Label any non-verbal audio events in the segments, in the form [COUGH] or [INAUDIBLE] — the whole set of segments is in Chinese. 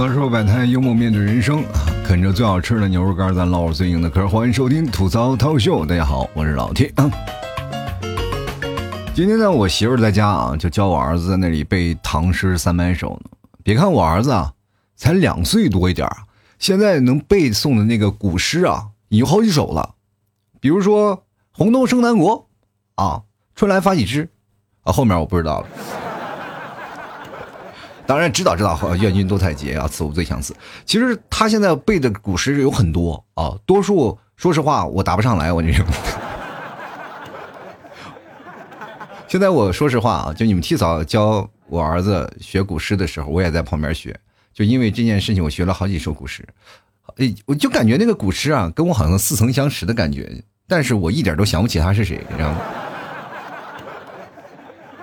歌说百态，幽默面对人生，啃着最好吃的牛肉干，咱唠着最硬的嗑。欢迎收听吐槽涛秀，大家好，我是老 T。今天呢，我媳妇在家啊，就教我儿子在那里背唐诗三百首呢。别看我儿子啊，才两岁多一点现在能背诵的那个古诗啊，已经好几首了。比如说“红豆生南国”，啊，“春来发几枝”，啊，后面我不知道了。当然知道知道，愿君多采撷啊，此物最相似。其实他现在背的古诗有很多啊，多数说实话我答不上来，我这个。[LAUGHS] 现在我说实话啊，就你们替嫂教我儿子学古诗的时候，我也在旁边学。就因为这件事情，我学了好几首古诗，哎，我就感觉那个古诗啊，跟我好像似曾相识的感觉，但是我一点都想不起他是谁，你知道吗？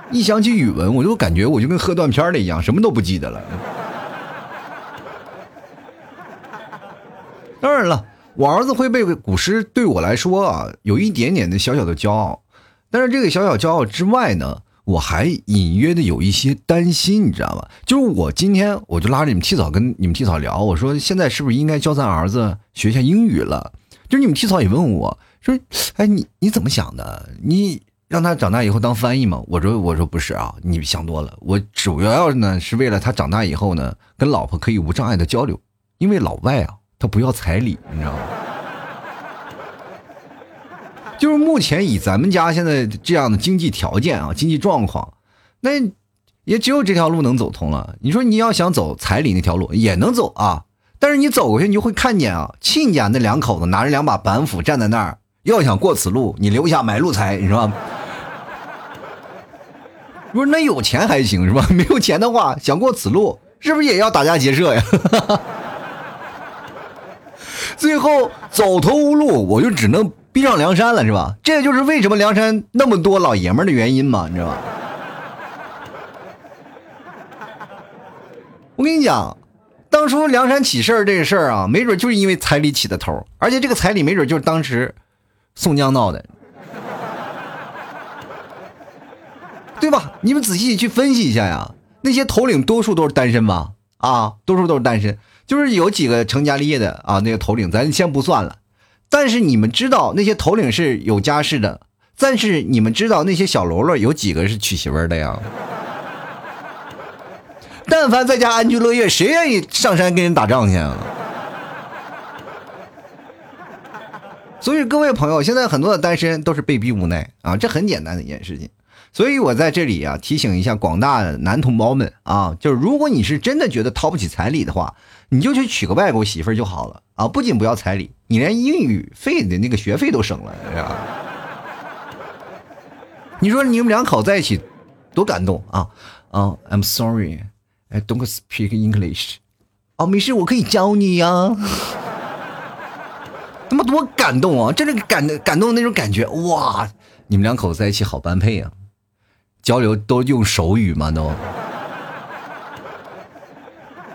一想起语文，我就感觉我就跟喝断片了一样，什么都不记得了。[LAUGHS] 当然了，我儿子会背古诗，对我来说啊，有一点点的小小的骄傲。但是这个小小骄傲之外呢，我还隐约的有一些担心，你知道吗？就是我今天我就拉着你们替嫂跟你们替嫂聊，我说现在是不是应该教咱儿子学一下英语了？就是你们替嫂也问我说，哎，你你怎么想的？你？让他长大以后当翻译吗？我说我说不是啊，你想多了。我主要呢是为了他长大以后呢，跟老婆可以无障碍的交流。因为老外啊，他不要彩礼，你知道吗？[LAUGHS] 就是目前以咱们家现在这样的经济条件啊，经济状况，那也只有这条路能走通了。你说你要想走彩礼那条路也能走啊，但是你走过去，你就会看见啊，亲家那两口子拿着两把板斧站在那儿，要想过此路，你留下买路财，你说。不是那有钱还行是吧？[LAUGHS] 没有钱的话，想过此路，是不是也要打家劫舍呀？[LAUGHS] 最后走投无路，我就只能逼上梁山了，是吧？这就是为什么梁山那么多老爷们的原因嘛，你知道吧？我跟你讲，当初梁山起事儿这个事儿啊，没准就是因为彩礼起的头，而且这个彩礼没准就是当时宋江闹的。对吧？你们仔细去分析一下呀。那些头领多数都是单身吧？啊，多数都是单身，就是有几个成家立业的啊。那个头领咱先不算了。但是你们知道那些头领是有家室的，但是你们知道那些小喽啰有几个是娶媳妇的呀？[LAUGHS] 但凡在家安居乐业，谁愿意上山跟人打仗去啊？[LAUGHS] 所以各位朋友，现在很多的单身都是被逼无奈啊，这很简单的一件事情。所以我在这里啊，提醒一下广大男同胞们啊，就是如果你是真的觉得掏不起彩礼的话，你就去娶个外国媳妇就好了啊！不仅不要彩礼，你连英语费的那个学费都省了，是吧？[LAUGHS] 你说你们两口在一起多感动啊！啊，I'm sorry, I don't speak English。哦，没事，我可以教你呀。他妈多感动啊！真是感感动的那种感觉哇！你们两口子在一起好般配啊！交流都用手语吗？都。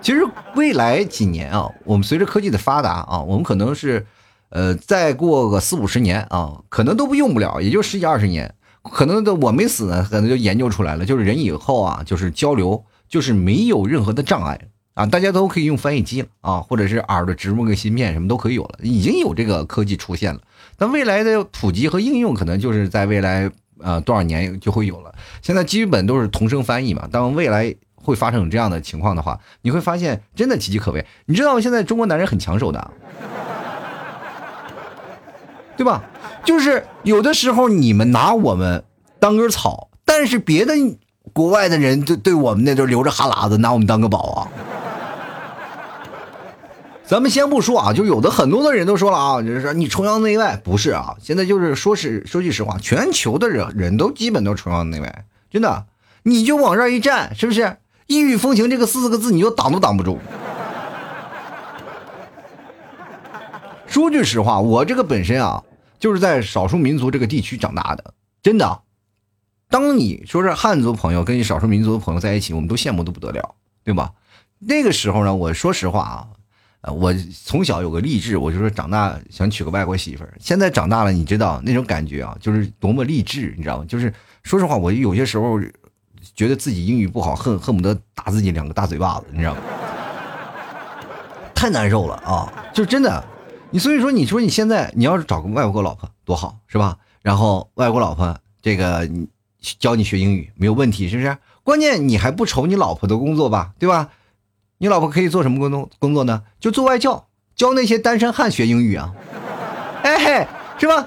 其实未来几年啊，我们随着科技的发达啊，我们可能是，呃，再过个四五十年啊，可能都不用不了，也就十几二十年，可能都我没死呢，可能就研究出来了，就是人以后啊，就是交流就是没有任何的障碍啊，大家都可以用翻译机了啊，或者是耳朵植入个芯片，什么都可以有了，已经有这个科技出现了。但未来的普及和应用，可能就是在未来。呃，多少年就会有了。现在基本都是同声翻译嘛。当未来会发生这样的情况的话，你会发现真的岌岌可危。你知道现在中国男人很抢手的，对吧？就是有的时候你们拿我们当根草，但是别的国外的人就对我们那都流着哈喇子，拿我们当个宝啊。咱们先不说啊，就有的很多的人都说了啊，就是说你崇洋媚外，不是啊。现在就是说是说句实话，全球的人人都基本都崇洋媚外，真的。你就往这儿一站，是不是“异域风情”这个四个字，你就挡都挡不住。说句实话，我这个本身啊，就是在少数民族这个地区长大的，真的。当你说是汉族朋友跟少数民族的朋友在一起，我们都羡慕的不得了，对吧？那个时候呢，我说实话啊。呃，我从小有个励志，我就说长大想娶个外国媳妇儿。现在长大了，你知道那种感觉啊，就是多么励志，你知道吗？就是说实话，我有些时候觉得自己英语不好，恨恨不得打自己两个大嘴巴子，你知道吗？[LAUGHS] 太难受了啊！就真的，你所以说，你说你现在你要是找个外国老婆多好，是吧？然后外国老婆这个教你学英语没有问题，是不是？关键你还不愁你老婆的工作吧，对吧？你老婆可以做什么工作工作呢？就做外教，教那些单身汉学英语啊！哎嘿，是吧？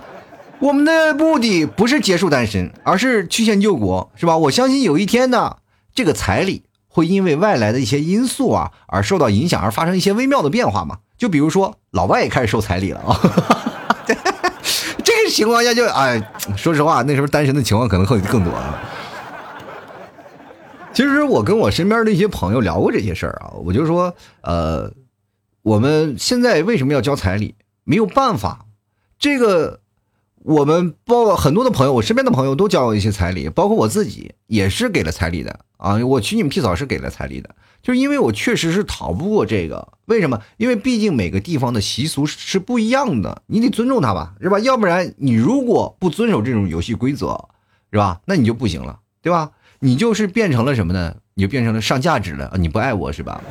我们的目的不是结束单身，而是曲线救国，是吧？我相信有一天呢，这个彩礼会因为外来的一些因素啊而受到影响，而发生一些微妙的变化嘛。就比如说，老外也开始收彩礼了啊。[LAUGHS] 这个情况下就哎，说实话，那时候单身的情况可能会更多啊。其实我跟我身边的一些朋友聊过这些事儿啊，我就说，呃，我们现在为什么要交彩礼？没有办法，这个。我们包括很多的朋友，我身边的朋友都交了一些彩礼，包括我自己也是给了彩礼的啊。我娶你们替嫂是给了彩礼的，就是因为我确实是逃不过这个。为什么？因为毕竟每个地方的习俗是不一样的，你得尊重他吧，是吧？要不然你如果不遵守这种游戏规则，是吧？那你就不行了，对吧？你就是变成了什么呢？你就变成了上价值了，你不爱我是吧？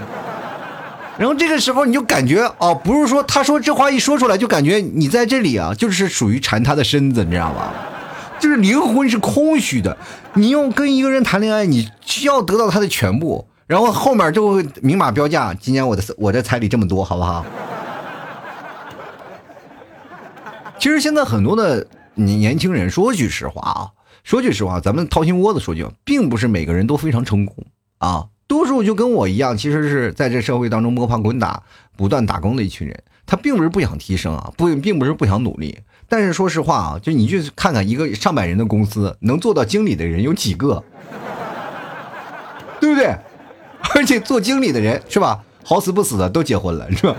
然后这个时候你就感觉哦，不是说他说这话一说出来就感觉你在这里啊，就是属于缠他的身子，你知道吗？就是灵魂是空虚的。你用跟一个人谈恋爱，你需要得到他的全部，然后后面就会明码标价。今年我的我的彩礼这么多，好不好？其实现在很多的年年轻人，说句实话啊，说句实话，咱们掏心窝子说句，并不是每个人都非常成功啊。多数就跟我一样，其实是在这社会当中摸爬滚打、不断打工的一群人。他并不是不想提升啊，不，并不是不想努力。但是说实话啊，就你去看看一个上百人的公司，能做到经理的人有几个？[LAUGHS] 对不对？而且做经理的人是吧，好死不死的都结婚了，是吧？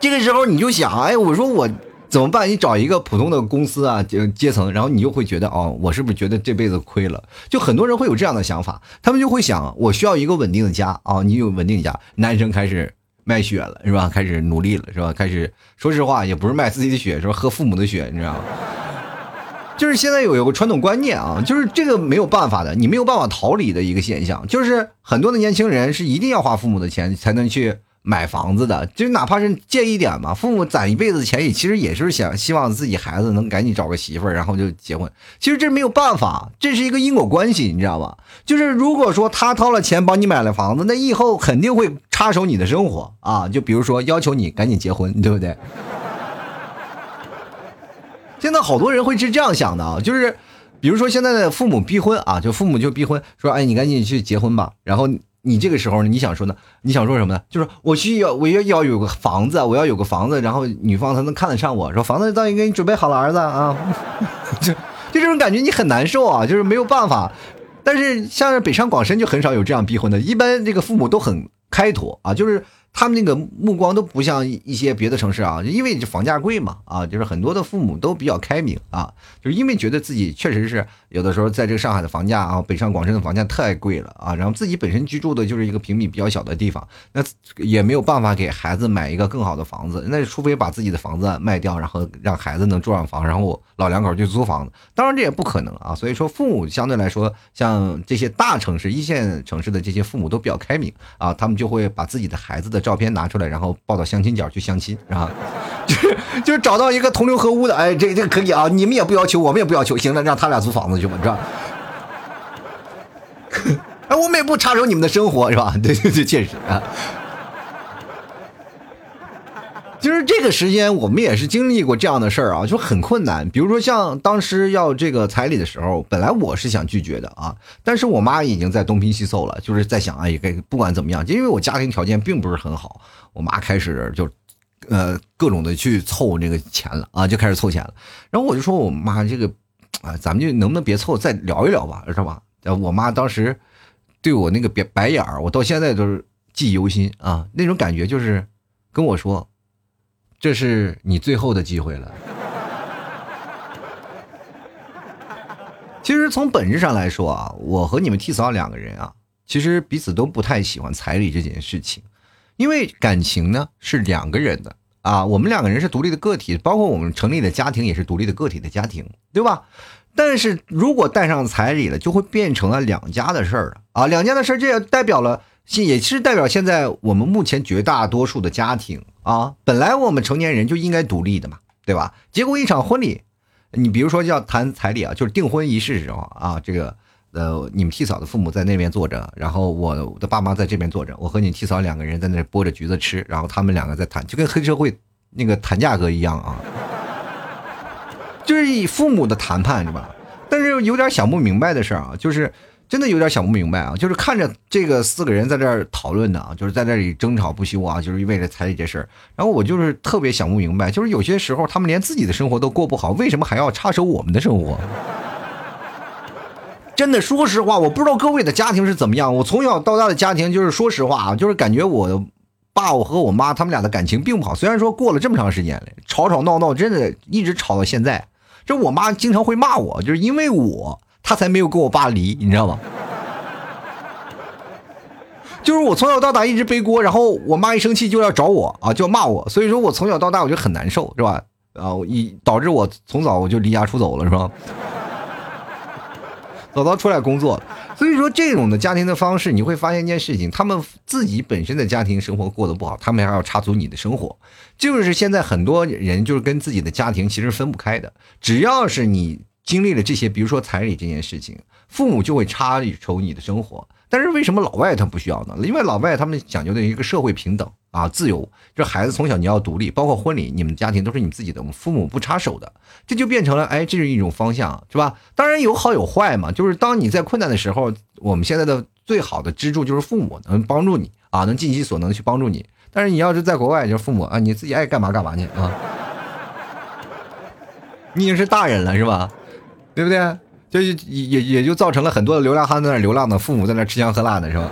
这个时候你就想，哎，我说我。怎么办？你找一个普通的公司啊，就阶层，然后你就会觉得，哦，我是不是觉得这辈子亏了？就很多人会有这样的想法，他们就会想，我需要一个稳定的家啊。你有稳定家，男生开始卖血了，是吧？开始努力了，是吧？开始，说实话，也不是卖自己的血，是吧？喝父母的血，你知道吗？就是现在有有个传统观念啊，就是这个没有办法的，你没有办法逃离的一个现象，就是很多的年轻人是一定要花父母的钱才能去。买房子的，就哪怕是借一点嘛，父母攒一辈子钱，也其实也是想希望自己孩子能赶紧找个媳妇儿，然后就结婚。其实这没有办法，这是一个因果关系，你知道吗？就是如果说他掏了钱帮你买了房子，那以后肯定会插手你的生活啊，就比如说要求你赶紧结婚，对不对？现在好多人会是这样想的啊，就是比如说现在的父母逼婚啊，就父母就逼婚，说哎你赶紧去结婚吧，然后。你这个时候呢？你想说呢？你想说什么呢？就是我需要，我要要有个房子，我要有个房子，然后女方才能看得上我。说房子早已给你准备好了，儿子啊，[LAUGHS] 就就这种感觉你很难受啊，就是没有办法。但是像北上广深就很少有这样逼婚的，一般这个父母都很开脱啊，就是。他们那个目光都不像一些别的城市啊，因为这房价贵嘛啊，就是很多的父母都比较开明啊，就是因为觉得自己确实是有的时候在这个上海的房价啊，北上广深的房价太贵了啊，然后自己本身居住的就是一个平米比较小的地方，那也没有办法给孩子买一个更好的房子，那除非把自己的房子卖掉，然后让孩子能住上房，然后老两口去租房子，当然这也不可能啊，所以说父母相对来说，像这些大城市、一线城市的这些父母都比较开明啊，他们就会把自己的孩子的。照片拿出来，然后抱到相亲角去相亲，啊，[LAUGHS] 就是就是找到一个同流合污的，哎，这这个可以啊，你们也不要求，我们也不要求，行了，让他俩租房子去吧，是吧？[LAUGHS] 哎，我们也不插手你们的生活，是吧？[LAUGHS] 对对对，确实啊。就是这个时间，我们也是经历过这样的事儿啊，就很困难。比如说像当时要这个彩礼的时候，本来我是想拒绝的啊，但是我妈已经在东拼西凑了，就是在想，哎，该不管怎么样，就因为我家庭条件并不是很好，我妈开始就，呃，各种的去凑这个钱了啊，就开始凑钱了。然后我就说我妈这个，啊，咱们就能不能别凑，再聊一聊吧，是吧？我妈当时对我那个白白眼儿，我到现在都是记忆犹新啊，那种感觉就是跟我说。这是你最后的机会了。[LAUGHS] 其实从本质上来说啊，我和你们替嫂两个人啊，其实彼此都不太喜欢彩礼这件事情，因为感情呢是两个人的啊，我们两个人是独立的个体，包括我们成立的家庭也是独立的个体的家庭，对吧？但是如果带上彩礼了，就会变成了两家的事儿了啊，两家的事儿，这也代表了。也是代表现在我们目前绝大多数的家庭啊，本来我们成年人就应该独立的嘛，对吧？结果一场婚礼，你比如说要谈彩礼啊，就是订婚仪式时候啊，这个呃，你们替嫂的父母在那边坐着，然后我的爸妈在这边坐着，我和你替嫂两个人在那剥着橘子吃，然后他们两个在谈，就跟黑社会那个谈价格一样啊，[LAUGHS] 就是以父母的谈判是吧？但是有点想不明白的事儿啊，就是。真的有点想不明白啊！就是看着这个四个人在这儿讨论呢啊，就是在这里争吵不休啊，就是为了彩礼这事儿。然后我就是特别想不明白，就是有些时候他们连自己的生活都过不好，为什么还要插手我们的生活？真的，说实话，我不知道各位的家庭是怎么样。我从小到大的家庭，就是说实话啊，就是感觉我爸我和我妈他们俩的感情并不好。虽然说过了这么长时间了，吵吵闹闹，真的一直吵到现在。这我妈经常会骂我，就是因为我。他才没有跟我爸离，你知道吗？就是我从小到大一直背锅，然后我妈一生气就要找我啊，就要骂我，所以说我从小到大我就很难受，是吧？啊，一导致我从早我就离家出走了，是吧？[LAUGHS] 早早出来工作，所以说这种的家庭的方式，你会发现一件事情：他们自己本身的家庭生活过得不好，他们还要插足你的生活。就是现在很多人就是跟自己的家庭其实分不开的，只要是你。经历了这些，比如说彩礼这件事情，父母就会插手你的生活。但是为什么老外他不需要呢？因为老外他们讲究的一个社会平等啊，自由。这孩子从小你要独立，包括婚礼，你们家庭都是你自己的，父母不插手的，这就变成了哎，这是一种方向，是吧？当然有好有坏嘛。就是当你在困难的时候，我们现在的最好的支柱就是父母能帮助你啊，能尽其所能去帮助你。但是你要是在国外，就是父母啊，你自己爱干嘛干嘛去啊，[LAUGHS] 你已经是大人了，是吧？对不对？就也也也就造成了很多的流浪汉在那流浪的，父母在那吃香喝辣的，是吧？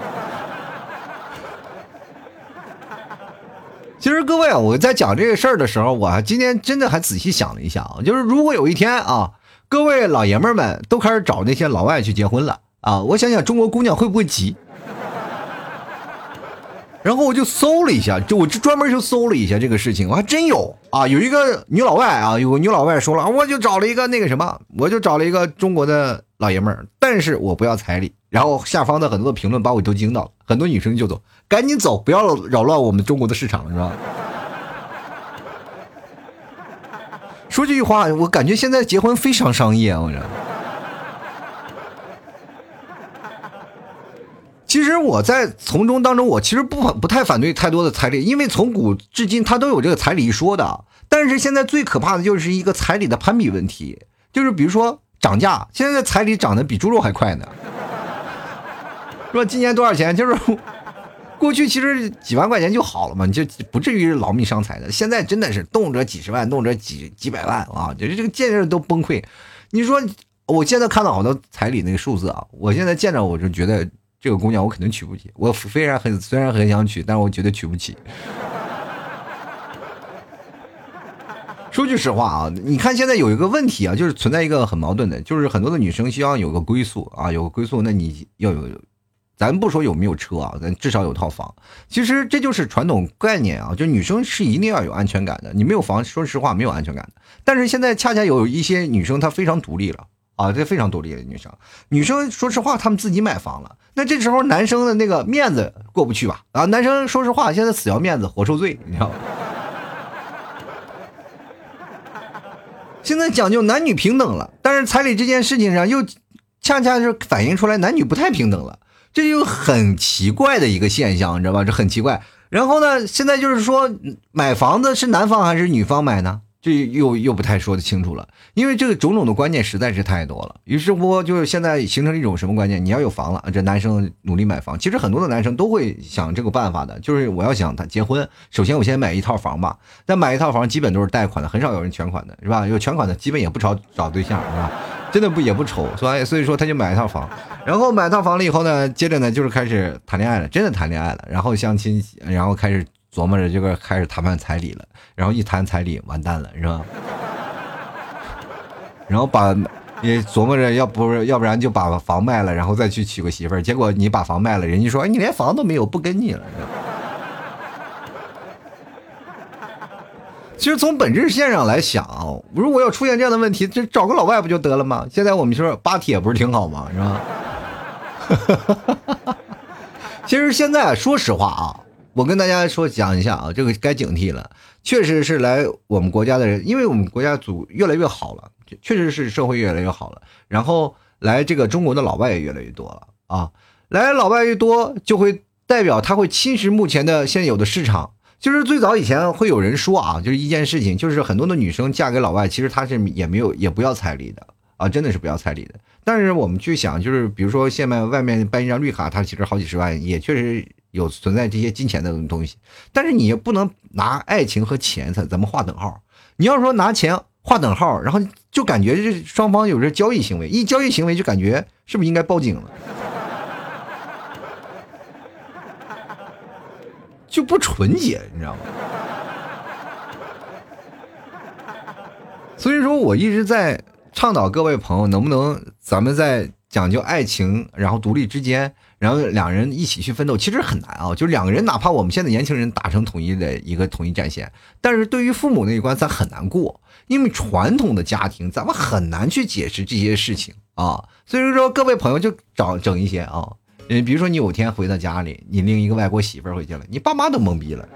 [LAUGHS] 其实各位啊，我在讲这个事儿的时候，我今天真的还仔细想了一下啊，就是如果有一天啊，各位老爷们们都开始找那些老外去结婚了啊，我想想中国姑娘会不会急？然后我就搜了一下，就我就专门就搜了一下这个事情，我还真有啊，有一个女老外啊，有个女老外说了，我就找了一个那个什么，我就找了一个中国的老爷们儿，但是我不要彩礼。然后下方的很多的评论把我都惊到了，很多女生就走，赶紧走，不要扰乱我们中国的市场，是吧？说这句话，我感觉现在结婚非常商业，我这。其实我在从中当中，我其实不不太反对太多的彩礼，因为从古至今他都有这个彩礼一说的。但是现在最可怕的就是一个彩礼的攀比问题，就是比如说涨价，现在彩礼涨得比猪肉还快呢。说今年多少钱？就是过去其实几万块钱就好了嘛，你就不至于劳民伤财的。现在真的是动辄几十万，动辄几几百万啊，就是这个见着都崩溃。你说我现在看到好多彩礼那个数字啊，我现在见着我就觉得。这个姑娘我肯定娶不起，我虽然很虽然很想娶，但是我绝对娶不起。说句实话啊，你看现在有一个问题啊，就是存在一个很矛盾的，就是很多的女生希望有个归宿啊，有个归宿，那你要有，咱不说有没有车啊，咱至少有套房。其实这就是传统概念啊，就女生是一定要有安全感的，你没有房，说实话没有安全感的。但是现在恰恰有一些女生她非常独立了。啊，这非常独立的女生，女生说实话，她们自己买房了。那这时候男生的那个面子过不去吧？啊，男生说实话，现在死要面子活受罪，你知道吗？[LAUGHS] 现在讲究男女平等了，但是彩礼这件事情上又恰恰是反映出来男女不太平等了，这就很奇怪的一个现象，你知道吧？这很奇怪。然后呢，现在就是说买房子是男方还是女方买呢？这又又不太说得清楚了，因为这个种种的观念实在是太多了。于是乎，就是现在形成一种什么观念？你要有房了，这男生努力买房。其实很多的男生都会想这个办法的，就是我要想他结婚，首先我先买一套房吧。但买一套房基本都是贷款的，很少有人全款的，是吧？有全款的基本也不找找对象，是吧？真的不也不愁，所以所以说他就买一套房，然后买套房了以后呢，接着呢就是开始谈恋爱了，真的谈恋爱了，然后相亲，然后开始。琢磨着这个开始谈判彩礼了，然后一谈彩礼完蛋了，是吧？[LAUGHS] 然后把也琢磨着，要不要不然就把房卖了，然后再去娶个媳妇儿。结果你把房卖了，人家说：“哎，你连房都没有，不跟你了。” [LAUGHS] 其实从本质线上来想，如果要出现这样的问题，就找个老外不就得了吗？现在我们说巴铁不是挺好吗？是吧？[LAUGHS] 其实现在说实话啊，我跟大家说讲一下啊，这个该警惕了。确实是来我们国家的人，因为我们国家组越来越好了，确实是社会越来越好了。然后来这个中国的老外也越来越多了啊，来老外越多，就会代表他会侵蚀目前的现有的市场。就是最早以前会有人说啊，就是一件事情，就是很多的女生嫁给老外，其实她是也没有也不要彩礼的啊，真的是不要彩礼的。但是我们去想，就是比如说现在外面办一张绿卡，它其实好几十万，也确实有存在这些金钱的东西。但是你也不能拿爱情和钱咱咱们划等号。你要说拿钱划等号，然后就感觉这双方有这交易行为，一交易行为就感觉是不是应该报警了？就不纯洁，你知道吗？所以说，我一直在倡导各位朋友，能不能咱们在讲究爱情，然后独立之间，然后两人一起去奋斗，其实很难啊。就两个人，哪怕我们现在年轻人达成统一的一个统一战线，但是对于父母那一关，咱很难过，因为传统的家庭，咱们很难去解释这些事情啊。所以说，各位朋友就找整一些啊。嗯，比如说你有天回到家里，你领一个外国媳妇回去了，你爸妈都懵逼了。[LAUGHS]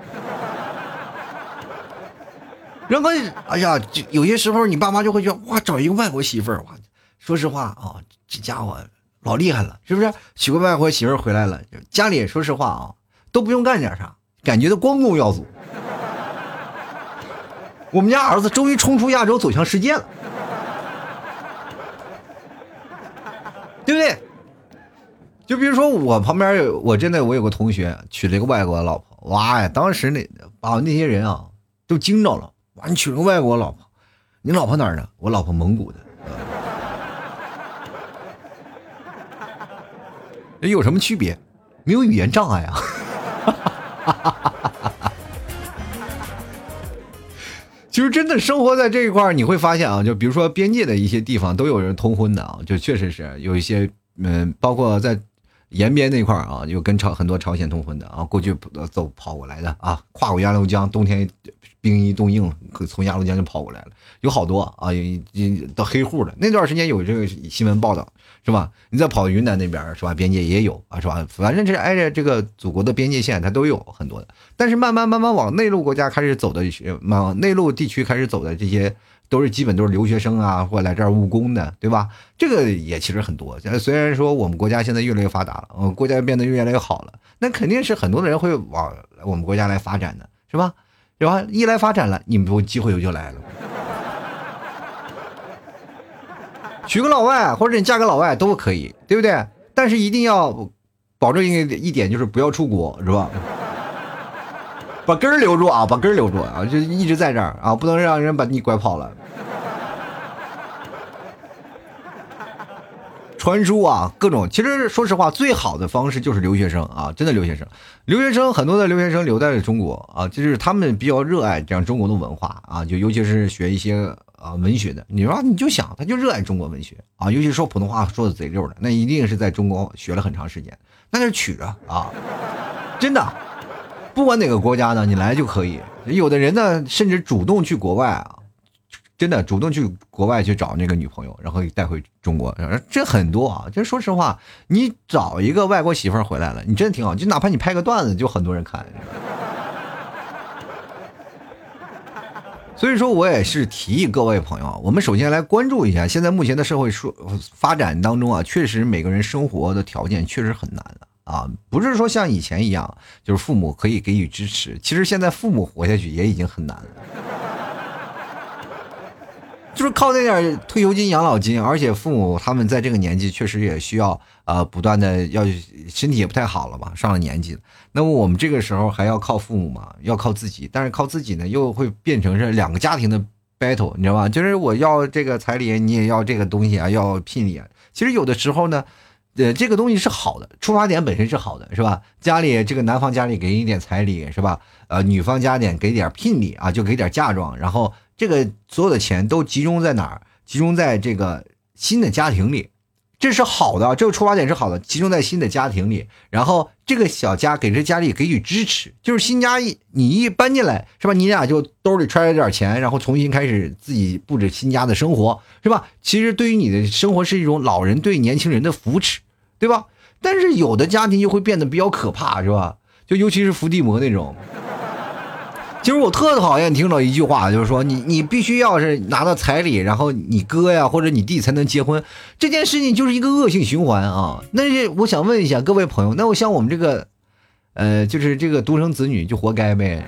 然后，哎呀，就有些时候你爸妈就会觉得，哇，找一个外国媳妇儿，哇，说实话啊，这家伙老厉害了，是不是？娶个外国媳妇回来了，家里说实话啊，都不用干点啥，感觉都光宗耀祖。我们家儿子终于冲出亚洲，走向世界了，对不对？就比如说我旁边有，我真的我有个同学娶了一个外国老婆，哇呀！当时那把那些人啊都惊着了。哇，你娶了个外国老婆，你老婆哪儿的？我老婆蒙古的。有什么区别？没有语言障碍啊。其 [LAUGHS] 实真的生活在这一块你会发现啊，就比如说边界的一些地方都有人通婚的啊，就确实是有一些嗯，包括在。延边那块儿啊，有跟朝很多朝鲜通婚的啊，过去走跑过来的啊，跨过鸭绿江，冬天冰一冻硬，从鸭绿江就跑过来了，有好多啊，到黑户的那段时间有这个新闻报道，是吧？你再跑云南那边是吧？边界也有啊，是吧？反正这挨着这个祖国的边界线，它都有很多的。但是慢慢慢慢往内陆国家开始走的，往内陆地区开始走的这些。都是基本都是留学生啊，或来这儿务工的，对吧？这个也其实很多。虽然说我们国家现在越来越发达了，嗯，国家变得越来越好了，那肯定是很多的人会往我们国家来发展的，是吧？是吧？一来发展了，你们不机会不就来了。娶个老外或者你嫁个老外都可以，对不对？但是一定要保证一个一点，就是不要出国，是吧？[LAUGHS] 把根儿留住啊！把根儿留住啊！就一直在这儿啊，不能让人把你拐跑了。传输啊，各种。其实说实话，最好的方式就是留学生啊，真的留学生。留学生很多的留学生留在了中国啊，就是他们比较热爱这样中国的文化啊，就尤其是学一些啊文学的。你说你就想，他就热爱中国文学啊，尤其说普通话说的贼溜的，那一定是在中国学了很长时间，那就娶着啊，真的。不管哪个国家的，你来就可以。有的人呢，甚至主动去国外啊，真的主动去国外去找那个女朋友，然后带回中国，这很多啊。这说实话，你找一个外国媳妇回来了，你真的挺好。就哪怕你拍个段子，就很多人看。所以说我也是提议各位朋友，我们首先来关注一下现在目前的社会说发展当中啊，确实每个人生活的条件确实很难的。啊，不是说像以前一样，就是父母可以给予支持。其实现在父母活下去也已经很难了，就是靠那点退休金、养老金，而且父母他们在这个年纪确实也需要呃不断的要身体也不太好了嘛，上了年纪。那么我们这个时候还要靠父母嘛？要靠自己，但是靠自己呢，又会变成是两个家庭的 battle，你知道吧？就是我要这个彩礼，你也要这个东西啊，要聘礼。其实有的时候呢。呃，这个东西是好的，出发点本身是好的，是吧？家里这个男方家里给你点彩礼，是吧？呃，女方家点给点聘礼啊，就给点嫁妆，然后这个所有的钱都集中在哪儿？集中在这个新的家庭里。这是好的，这个出发点是好的，集中在新的家庭里，然后这个小家给这家里给予支持，就是新家一你一搬进来是吧？你俩就兜里揣着点钱，然后重新开始自己布置新家的生活是吧？其实对于你的生活是一种老人对年轻人的扶持，对吧？但是有的家庭就会变得比较可怕，是吧？就尤其是伏地魔那种。其实我特讨厌听到一句话，就是说你你必须要是拿到彩礼，然后你哥呀或者你弟才能结婚，这件事情就是一个恶性循环啊。那我想问一下各位朋友，那我像我们这个，呃，就是这个独生子女就活该呗，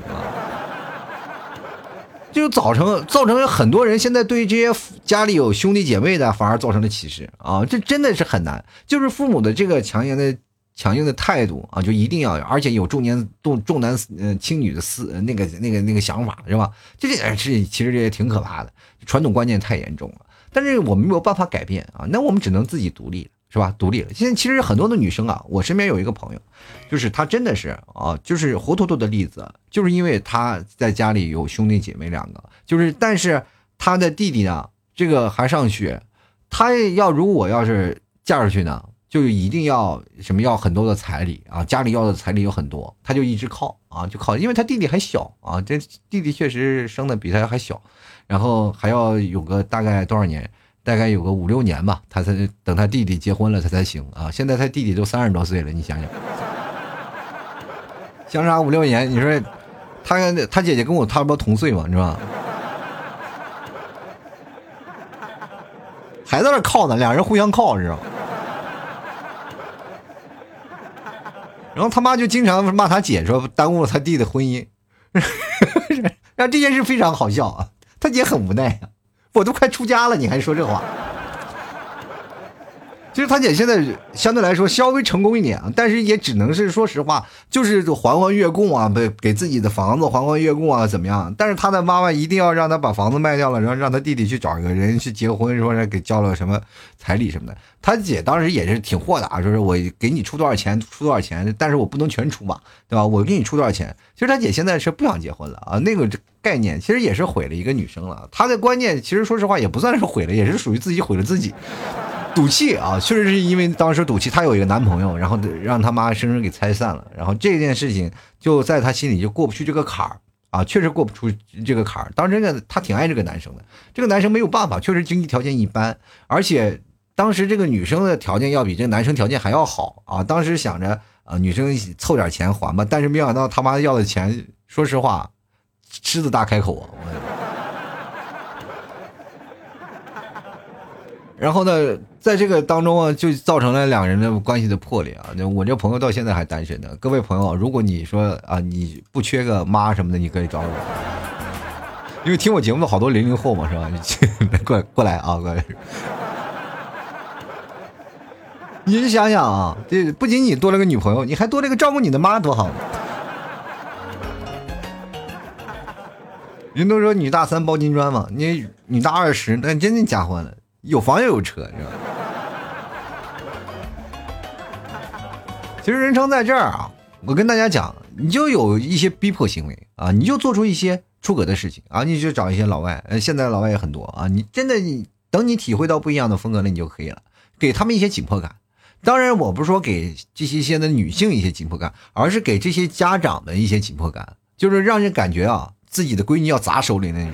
就造成造成很多人现在对这些家里有兄弟姐妹的反而造成了歧视啊，这真的是很难，就是父母的这个强硬的。强硬的态度啊，就一定要，而且有重男重重男呃轻女的思那个那个那个想法是吧？这件事其实这也挺可怕的，传统观念太严重了。但是我们没有办法改变啊，那我们只能自己独立是吧？独立了。现在其实很多的女生啊，我身边有一个朋友，就是她真的是啊，就是活脱脱的例子，就是因为她在家里有兄弟姐妹两个，就是但是她的弟弟呢，这个还上学，她要如果要是嫁出去呢？就一定要什么要很多的彩礼啊，家里要的彩礼有很多，他就一直靠啊，就靠，因为他弟弟还小啊，这弟弟确实生的比他还小，然后还要有个大概多少年，大概有个五六年吧，他才等他弟弟结婚了他才行啊。现在他弟弟都三十多岁了，你想想，相差五六年，你说他他姐姐跟我差不多同岁嘛，是吧？还在那靠呢，俩人互相靠，知道吗？然后他妈就经常骂他姐，说耽误了他弟的婚姻，[LAUGHS] 然后这件事非常好笑啊，他姐很无奈啊，我都快出家了，你还说这话。其实他姐现在相对来说稍微成功一点啊，但是也只能是说实话，就是还还月供啊，给给自己的房子还还月供啊，怎么样？但是他的妈妈一定要让他把房子卖掉了，然后让他弟弟去找一个人去结婚，说是给交了什么彩礼什么的。他姐当时也是挺豁达，说是我给你出多少钱出多少钱，但是我不能全出嘛，对吧？我给你出多少钱？其实他姐现在是不想结婚了啊，那个概念其实也是毁了一个女生了。他的观念其实说实话也不算是毁了，也是属于自己毁了自己。赌气啊，确实是因为当时赌气，她有一个男朋友，然后让他妈生生给拆散了，然后这件事情就在她心里就过不去这个坎儿啊，确实过不出这个坎儿。当时呢，她挺爱这个男生的，这个男生没有办法，确实经济条件一般，而且当时这个女生的条件要比这个男生条件还要好啊。当时想着啊，女生凑点钱还吧，但是没想到他妈要的钱，说实话，狮子大开口啊。我然后呢，在这个当中啊，就造成了两人的关系的破裂啊。我这朋友到现在还单身呢。各位朋友，如果你说啊，你不缺个妈什么的，你可以找我，因为听我节目的好多零零后嘛，是吧？你 [LAUGHS] 过过来啊，过来。你想想啊，这不仅你多了个女朋友，你还多了个照顾你的妈，多好。人都说女大三抱金砖嘛，你女大二十，那真的加欢了。有房又有车，是吧？其实人生在这儿啊，我跟大家讲，你就有一些逼迫行为啊，你就做出一些出格的事情啊，你就找一些老外，呃，现在老外也很多啊，你真的你等你体会到不一样的风格了，你就可以了，给他们一些紧迫感。当然，我不是说给这些现在女性一些紧迫感，而是给这些家长们一些紧迫感，就是让人感觉啊，自己的闺女要砸手里那种。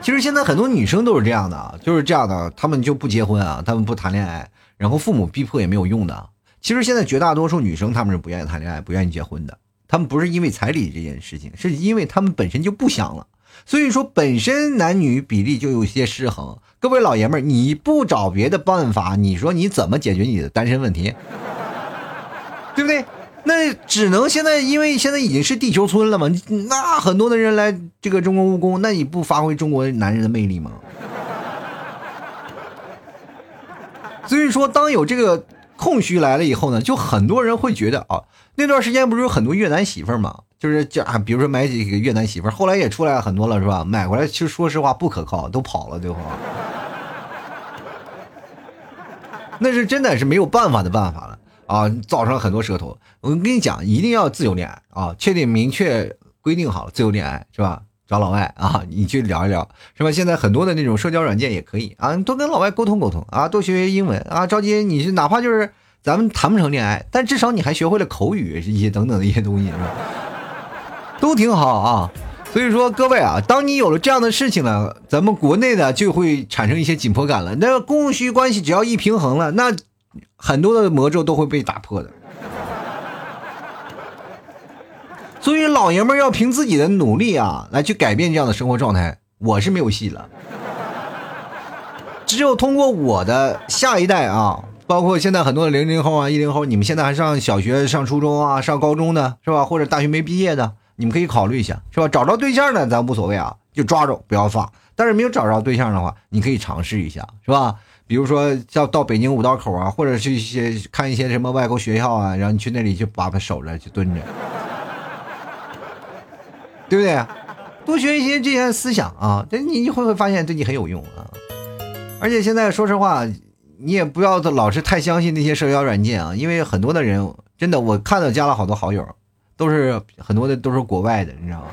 其实现在很多女生都是这样的，就是这样的，她们就不结婚啊，她们不谈恋爱，然后父母逼迫也没有用的。其实现在绝大多数女生她们是不愿意谈恋爱、不愿意结婚的，她们不是因为彩礼这件事情，是因为她们本身就不想了。所以说，本身男女比例就有些失衡。各位老爷们儿，你不找别的办法，你说你怎么解决你的单身问题？对不对？那只能现在，因为现在已经是地球村了嘛，那很多的人来这个中国务工，那你不发挥中国男人的魅力吗？所以说，当有这个空虚来了以后呢，就很多人会觉得啊，那段时间不是有很多越南媳妇儿嘛，就是叫啊，比如说买几个越南媳妇儿，后来也出来很多了，是吧？买回来其实说实话不可靠，都跑了，最后，那是真的是没有办法的办法了。啊，造成了很多舌头。我跟你讲，一定要自由恋爱啊！确定明确规定好了，自由恋爱是吧？找老外啊，你去聊一聊是吧？现在很多的那种社交软件也可以啊，多跟老外沟通沟通啊，多学学英文啊。着急你是哪怕就是咱们谈不成恋爱，但至少你还学会了口语一些等等的一些东西是吧？[LAUGHS] 都挺好啊。所以说各位啊，当你有了这样的事情呢，咱们国内呢就会产生一些紧迫感了。那供需关系只要一平衡了，那。很多的魔咒都会被打破的。所以老爷们要凭自己的努力啊，来去改变这样的生活状态，我是没有戏了。只有通过我的下一代啊，包括现在很多的零零后啊、一零后，你们现在还上小学、上初中啊、上高中的是吧？或者大学没毕业的，你们可以考虑一下，是吧？找着对象的咱无所谓啊，就抓住不要放。但是没有找着对象的话，你可以尝试一下，是吧？比如说要到北京五道口啊，或者去一些看一些什么外国学校啊，然后你去那里就把它守着，就蹲着。对不对？多学一些这些思想啊，这你你会不会发现对你很有用啊？而且现在说实话，你也不要老是太相信那些社交软件啊，因为很多的人真的，我看到加了好多好友，都是很多的都是国外的，你知道吗？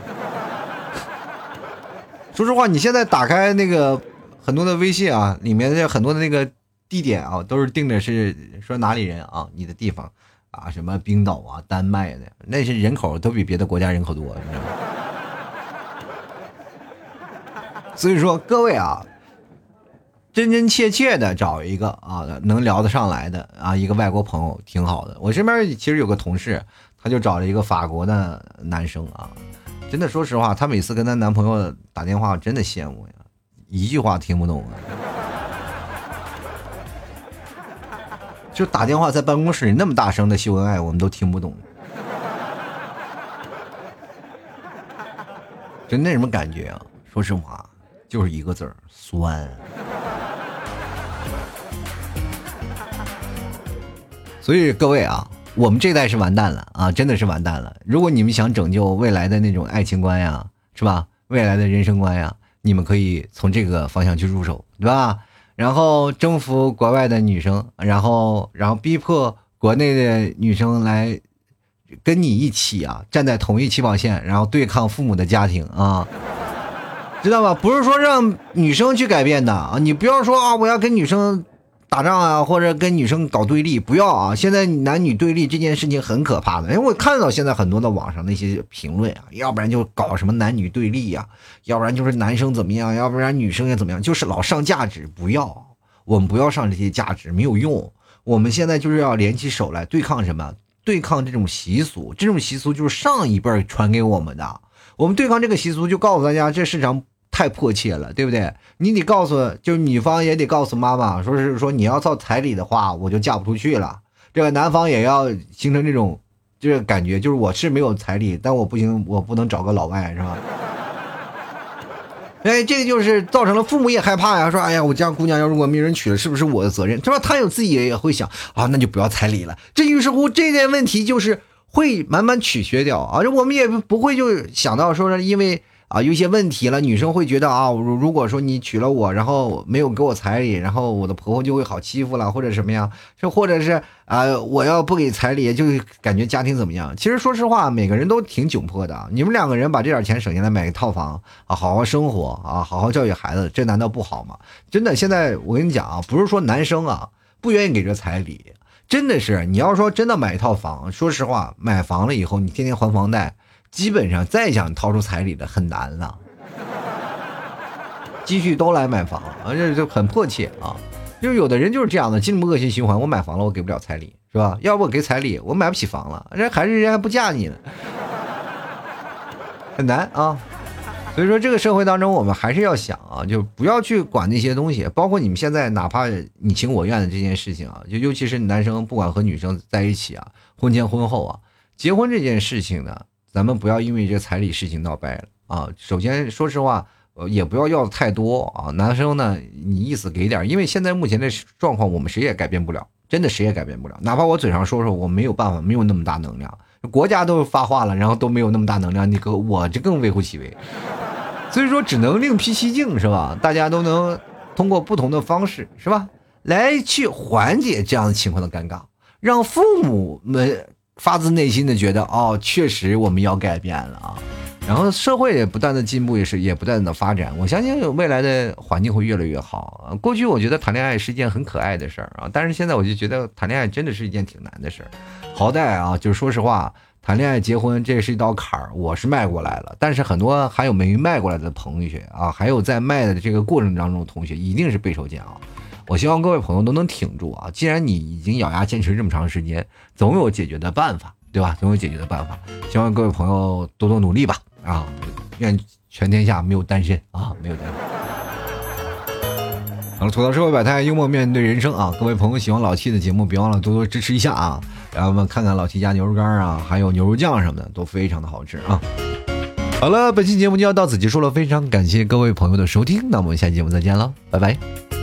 [LAUGHS] 说实话，你现在打开那个很多的微信啊，里面的很多的那个地点啊，都是定的是说哪里人啊，你的地方啊，什么冰岛啊、丹麦的，那些人口都比别的国家人口多，你知道吗？[LAUGHS] 所以说，各位啊，真真切切的找一个啊能聊得上来的啊一个外国朋友挺好的。我身边其实有个同事，他就找了一个法国的男生啊，真的说实话，她每次跟她男朋友打电话，真的羡慕呀，一句话听不懂啊，就打电话在办公室里那么大声的秀恩爱，我们都听不懂，就那什么感觉啊？说实话。就是一个字儿酸，所以各位啊，我们这代是完蛋了啊，真的是完蛋了。如果你们想拯救未来的那种爱情观呀，是吧？未来的人生观呀，你们可以从这个方向去入手，对吧？然后征服国外的女生，然后然后逼迫国内的女生来跟你一起啊，站在同一起跑线，然后对抗父母的家庭啊。[LAUGHS] 知道吧？不是说让女生去改变的啊！你不要说啊，我要跟女生打仗啊，或者跟女生搞对立，不要啊！现在男女对立这件事情很可怕的，因为我看到现在很多的网上那些评论啊，要不然就搞什么男女对立呀，要不然就是男生怎么样，要不然女生也怎么样，就是老上价值，不要，我们不要上这些价值，没有用。我们现在就是要联起手来对抗什么？对抗这种习俗，这种习俗就是上一辈传给我们的。我们对抗这个习俗，就告诉大家，这市场。太迫切了，对不对？你得告诉，就是女方也得告诉妈妈，说是说你要造彩礼的话，我就嫁不出去了。这个男方也要形成这种，这个感觉，就是我是没有彩礼，但我不行，我不能找个老外，是吧？[LAUGHS] 哎，这个就是造成了父母也害怕呀，说，哎呀，我家姑娘要如果没人娶了，是不是我的责任？是吧？他有自己也会想啊，那就不要彩礼了。这于是乎，这件问题就是会慢慢取消掉啊。我们也不会就想到说是因为。啊，有些问题了，女生会觉得啊，如如果说你娶了我，然后没有给我彩礼，然后我的婆婆就会好欺负了，或者什么样，就或者是啊，我要不给彩礼，就感觉家庭怎么样？其实说实话，每个人都挺窘迫的。你们两个人把这点钱省下来买一套房啊，好好生活啊，好好教育孩子，这难道不好吗？真的，现在我跟你讲啊，不是说男生啊不愿意给这彩礼，真的是你要说真的买一套房，说实话，买房了以后，你天天还房贷。基本上再想掏出彩礼的很难了，积蓄都来买房，而且就很迫切啊。就有的人就是这样的，进入恶性循环。我买房了，我给不了彩礼，是吧？要不我给彩礼，我买不起房了，人还是人还不嫁你呢，很难啊。所以说，这个社会当中，我们还是要想啊，就不要去管那些东西。包括你们现在，哪怕你情我愿的这件事情啊，就尤其是男生不管和女生在一起啊，婚前婚后啊，结婚这件事情呢。咱们不要因为这彩礼事情闹掰了啊！首先，说实话，呃，也不要要的太多啊。男生呢，你意思给点，因为现在目前的状况，我们谁也改变不了，真的谁也改变不了。哪怕我嘴上说说，我没有办法，没有那么大能量，国家都发话了，然后都没有那么大能量，你可我这更微乎其微。所以说，只能另辟蹊径，是吧？大家都能通过不同的方式，是吧，来去缓解这样的情况的尴尬，让父母们。发自内心的觉得，哦，确实我们要改变了啊，然后社会也不断的进步，也是也不断的发展。我相信未来的环境会越来越好。过去我觉得谈恋爱是一件很可爱的事儿啊，但是现在我就觉得谈恋爱真的是一件挺难的事儿。好歹啊，就是说实话，谈恋爱结婚这是一道坎儿，我是迈过来了。但是很多还有没迈过来的同学啊，还有在迈的这个过程当中同学，一定是备受煎熬。我希望各位朋友都能挺住啊！既然你已经咬牙坚持这么长时间，总有解决的办法，对吧？总有解决的办法。希望各位朋友多多努力吧！啊，愿全天下没有单身啊，没有单身。好了，吐槽社会百态，幽默面对人生啊！各位朋友喜欢老七的节目，别忘了多多支持一下啊！然后我们看看老七家牛肉干啊，还有牛肉酱什么的，都非常的好吃啊！好了，本期节目就要到此结束了，非常感谢各位朋友的收听，那我们下期节目再见了，拜拜。